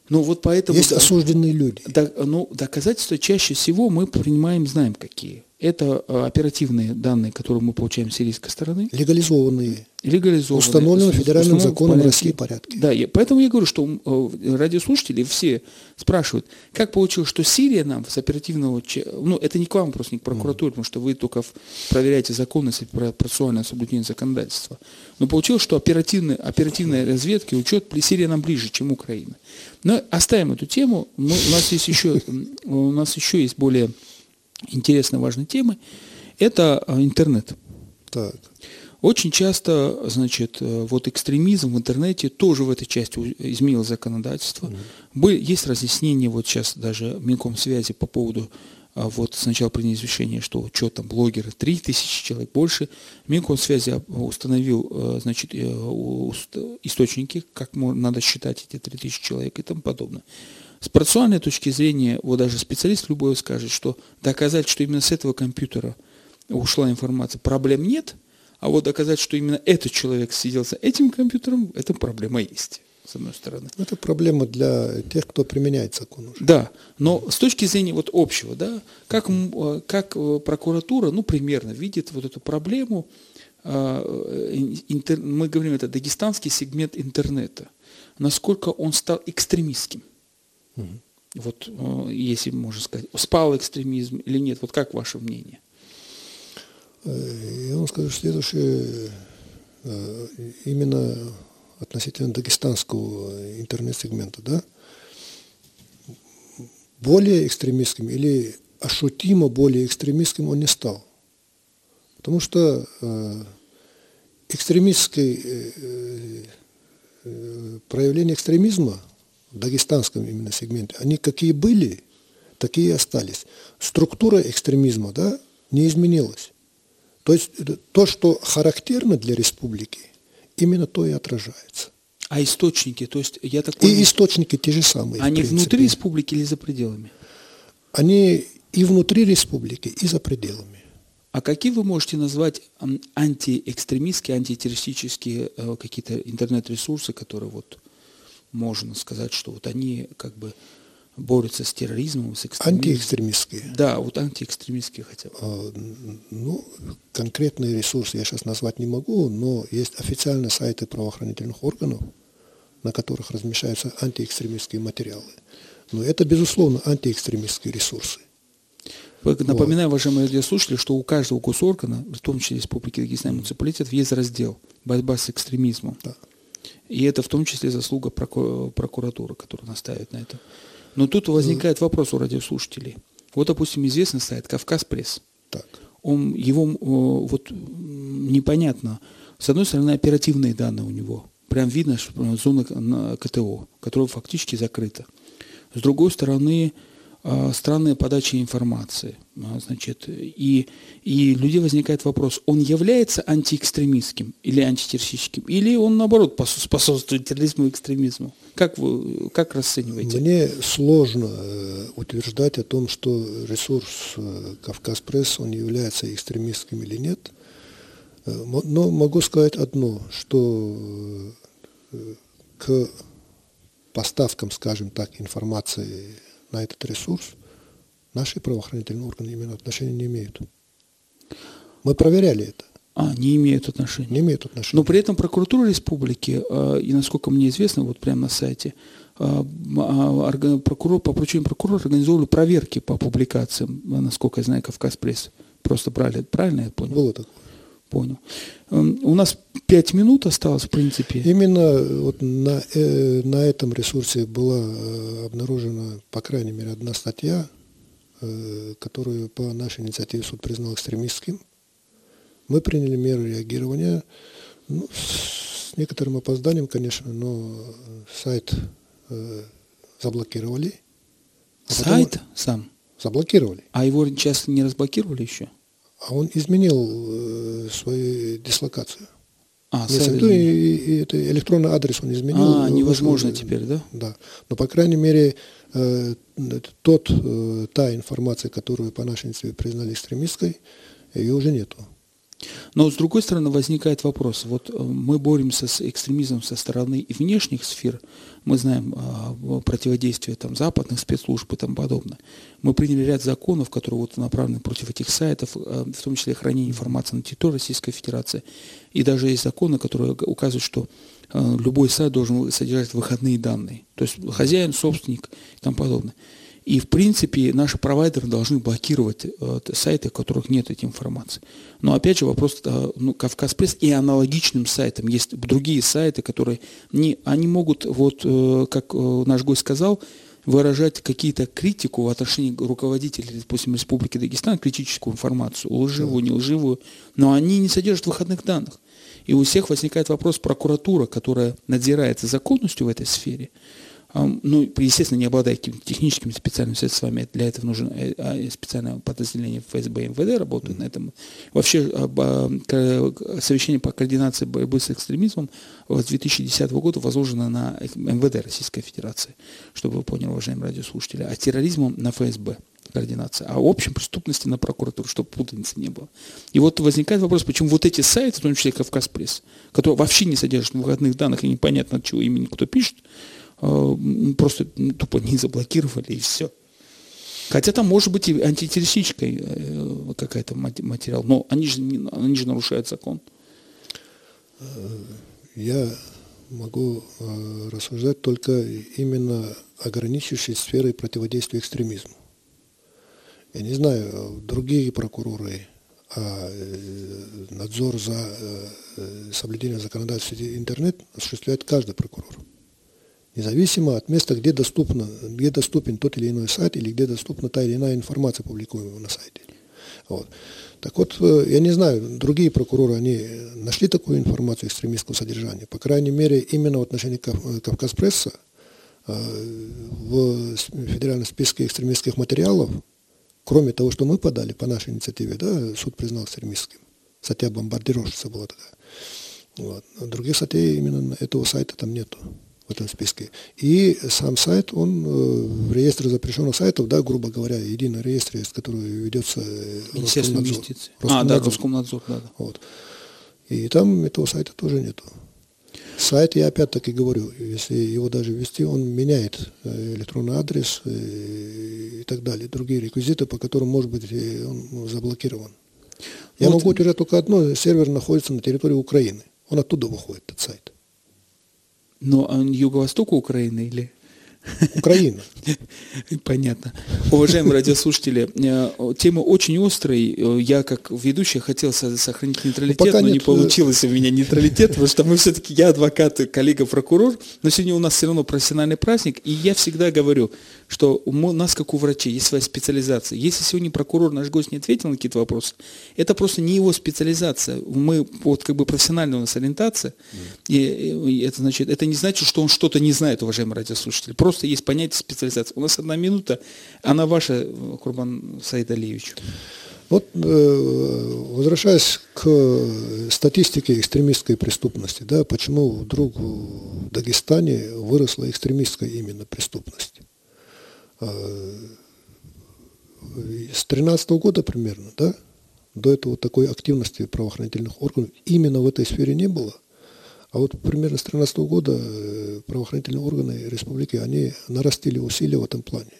Ну вот поэтому... Есть осужденные люди. Да, ну, доказательства чаще всего мы принимаем, знаем какие. Это э, оперативные данные, которые мы получаем с сирийской стороны. Легализованные. Легализованные. Установленные федеральным законом порядке. России порядке. Да, я, поэтому я говорю, что э, радиослушатели все спрашивают, как получилось, что Сирия нам с оперативного... Ну, это не к вам просто, не к прокуратуре, mm. потому что вы только проверяете законность и процессуальное соблюдение законодательства. Но получилось, что оперативная, оперативная разведка и учет Сирия нам ближе, чем Украина. Но оставим эту тему. Мы, у, нас есть еще, у нас еще есть более интересной, важной темы, это э, интернет. Так. Очень часто, значит, э, вот экстремизм в интернете тоже в этой части изменил законодательство. Mm-hmm. Есть разъяснения, вот сейчас даже Минкомсвязи по поводу, а, вот сначала приняли решение, что что там, блогеры, 3000 человек, больше. Минкомсвязи установил, э, значит, источники, как надо считать эти 3000 человек и тому подобное. С процессуальной точки зрения, вот даже специалист любой скажет, что доказать, что именно с этого компьютера ушла информация, проблем нет, а вот доказать, что именно этот человек сидел за этим компьютером, эта проблема есть с одной стороны. Это проблема для тех, кто применяет закон уже. Да, но с точки зрения вот общего, да, как, как прокуратура, ну, примерно видит вот эту проблему, интер, мы говорим, это дагестанский сегмент интернета, насколько он стал экстремистским. Вот, э, если можно сказать, спал экстремизм или нет, вот как ваше мнение? Э, я вам скажу следующее. Э, именно относительно дагестанского интернет-сегмента, да, более экстремистским или ощутимо более экстремистским он не стал. Потому что экстремистское проявление экстремизма в дагестанском именно сегменте, они какие были, такие и остались. Структура экстремизма да, не изменилась. То есть то, что характерно для республики, именно то и отражается. А источники, то есть я так понимаю, И источники те же самые. Они внутри республики или за пределами? Они и внутри республики, и за пределами. А какие вы можете назвать антиэкстремистские, антитеррористические э, какие-то интернет-ресурсы, которые вот можно сказать, что вот они как бы борются с терроризмом, с экстремизмом. Антиэкстремистские? Да, вот антиэкстремистские хотя бы. А, ну, конкретные ресурсы я сейчас назвать не могу, но есть официальные сайты правоохранительных органов, на которых размещаются антиэкстремистские материалы. Но это, безусловно, антиэкстремистские ресурсы. Напоминаю, вот. уважаемые радиослушатели, что у каждого госоргана, в том числе Республики Дагестан муниципалитет, есть раздел «Борьба с экстремизмом». Да. И это в том числе заслуга прокуратуры, которая настаивает на этом. Но тут возникает вопрос у радиослушателей. Вот, допустим, известный сайт «Кавказ Пресс». Так. Он, его вот непонятно. С одной стороны, оперативные данные у него. Прям видно, что зона КТО, которая фактически закрыта. С другой стороны, э, странная подача информации. А, значит, и, и у возникает вопрос, он является антиэкстремистским или антитеррористическим, или он, наоборот, способствует терроризму и экстремизму? Как вы как расцениваете? Мне сложно э, утверждать о том, что ресурс э, Кавказ Пресс, он является экстремистским или нет. Но могу сказать одно, что к поставкам, скажем так, информации на этот ресурс наши правоохранительные органы именно отношения не имеют. Мы проверяли это. А, не имеют отношения. Не имеют отношения. Но при этом прокуратура республики, э, и насколько мне известно, вот прямо на сайте, э, а, прокурор, по поручению прокурора организовывали проверки по публикациям, насколько я знаю, Кавказ пресс. Просто брали, правильно я понял? Было такое. Понял. Эм, у нас пять минут осталось, в принципе. Именно вот на, э, на этом ресурсе была обнаружена, по крайней мере, одна статья, которую по нашей инициативе суд признал экстремистским мы приняли меры реагирования ну, с некоторым опозданием, конечно, но сайт э, заблокировали. А сайт сам? Заблокировали. А его сейчас не разблокировали еще? А он изменил э, свою дислокацию. А, сайт и, и, это электронный адрес он изменил. А, невозможно вышел, теперь, да? Да. Но, по крайней мере, э, тот, э, та информация, которую по нашей инициативе признали экстремистской, ее уже нету. Но с другой стороны возникает вопрос, вот э, мы боремся с экстремизмом со стороны внешних сфер, мы знаем а, противодействие там, западных спецслужб и тому подобное. Мы приняли ряд законов, которые вот направлены против этих сайтов, а, в том числе хранение информации на территории Российской Федерации. И даже есть законы, которые указывают, что а, любой сайт должен содержать выходные данные. То есть хозяин, собственник и тому подобное. И, в принципе, наши провайдеры должны блокировать э, сайты, в которых нет этой информации. Но, опять же, вопрос э, ну, Кавказ Пресс и аналогичным сайтам. Есть другие сайты, которые не, они могут, вот, э, как э, наш гость сказал, выражать какие-то критику в отношении руководителей, допустим, Республики Дагестан, критическую информацию, лживую, не лживую, но они не содержат выходных данных. И у всех возникает вопрос прокуратура, которая надзирает за законностью в этой сфере, ну, естественно, не обладая какими-то техническими специальными средствами, для этого нужно э, а, специальное подразделение ФСБ и МВД работают на этом. Вообще, совещание по координации борьбы с экстремизмом с 2010 года возложено на МВД Российской Федерации, чтобы вы поняли, уважаемые радиослушатели, а терроризмом на ФСБ координация, а общем преступности на прокуратуру, чтобы путаницы не было. И вот возникает вопрос, почему вот эти сайты, в том числе Кавказ Пресс, которые вообще не содержат выходных данных и непонятно, от чего имени кто пишет, просто тупо не заблокировали и все. Хотя там может быть и антитеррористическая э, какая-то материал, но они же, они же нарушают закон. Э, я могу рассуждать только именно ограничившей сферой противодействия экстремизму. Я не знаю, другие прокуроры, а надзор за соблюдением законодательства интернет осуществляет каждый прокурор независимо от места, где, доступно, где доступен тот или иной сайт или где доступна та или иная информация, публикуемая на сайте. Вот. Так вот, э, я не знаю, другие прокуроры, они нашли такую информацию экстремистского содержания. По крайней мере, именно в отношении э, Кавказ Пресса э, в федеральном списке экстремистских материалов, кроме того, что мы подали по нашей инициативе, да, суд признал экстремистским. Статья бомбардировщица была такая. Вот. Других статей именно этого сайта там нету в этом списке. И сам сайт, он э, в реестре запрещенных сайтов, да, грубо говоря, единый реестр, из которого ведется э, Роскомнадзор. А, да, Роскомнадзор, да, да. Вот. И там этого сайта тоже нету. Сайт, я опять-таки говорю, если его даже ввести, он меняет э, электронный адрес и так далее, другие реквизиты, по которым, может быть, он заблокирован. Я вот. могу утверждать только одно, сервер находится на территории Украины. Он оттуда выходит, этот сайт. Но он юго-востоку Украины или? Украина. [laughs] Понятно. Уважаемые радиослушатели, э, тема очень острая. Э, я, как ведущий, хотел сохранить нейтралитет, но не э, получилось у меня нейтралитет, потому что мы все-таки, я адвокат, коллега-прокурор, но сегодня у нас все равно профессиональный праздник, и я всегда говорю, что у нас, как у врачей, есть своя специализация. Если сегодня прокурор, наш гость, не ответил на какие-то вопросы, это просто не его специализация. Мы, вот как бы профессиональная у нас ориентация, и, и это, значит, это не значит, что он что-то не знает, уважаемые радиослушатели. Просто есть понятие специализации. У нас одна минута, она ваша, Курбан Саид Алиевич. Вот э, возвращаясь к статистике экстремистской преступности, да, почему вдруг в Дагестане выросла экстремистская именно преступность? Э, с 13 года примерно, да, до этого такой активности правоохранительных органов именно в этой сфере не было. А вот примерно с 13 года э, правоохранительные органы республики, они нарастили усилия в этом плане.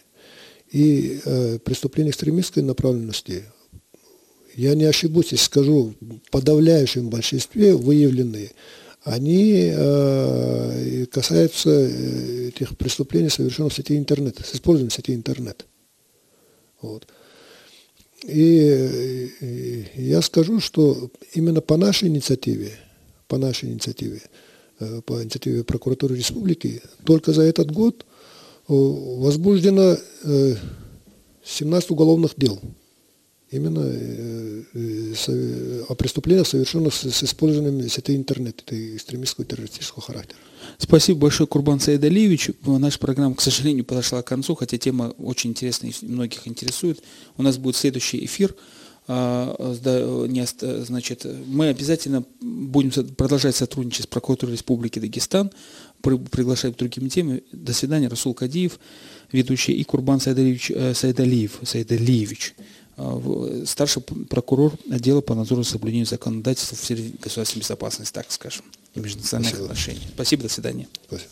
И э, преступления экстремистской направленности, я не ошибусь, если скажу, в подавляющем большинстве выявленные, они э, касаются э, этих преступлений, совершенных в сети интернет, с использованием сети интернет. Вот. И, и я скажу, что именно по нашей инициативе, по нашей инициативе, э, по инициативе прокуратуры республики, только за этот год возбуждено 17 уголовных дел именно э, э, о преступлениях, совершенных с, использованием сети интернет, экстремистского террористического характера. Спасибо большое, Курбан Саидалиевич. Наша программа, к сожалению, подошла к концу, хотя тема очень интересная и многих интересует. У нас будет следующий эфир. А, значит, мы обязательно будем продолжать сотрудничать с прокуратурой Республики Дагестан, приглашать другими темами. До свидания, Расул Кадиев, ведущий, и Курбан Сайдалиевич, э, Сайдалиев, Сайдалиевич. А, старший прокурор отдела по надзору за соблюдением законодательства в сфере государственной безопасности, так скажем, и межнациональных отношений. Спасибо, до свидания. Спасибо.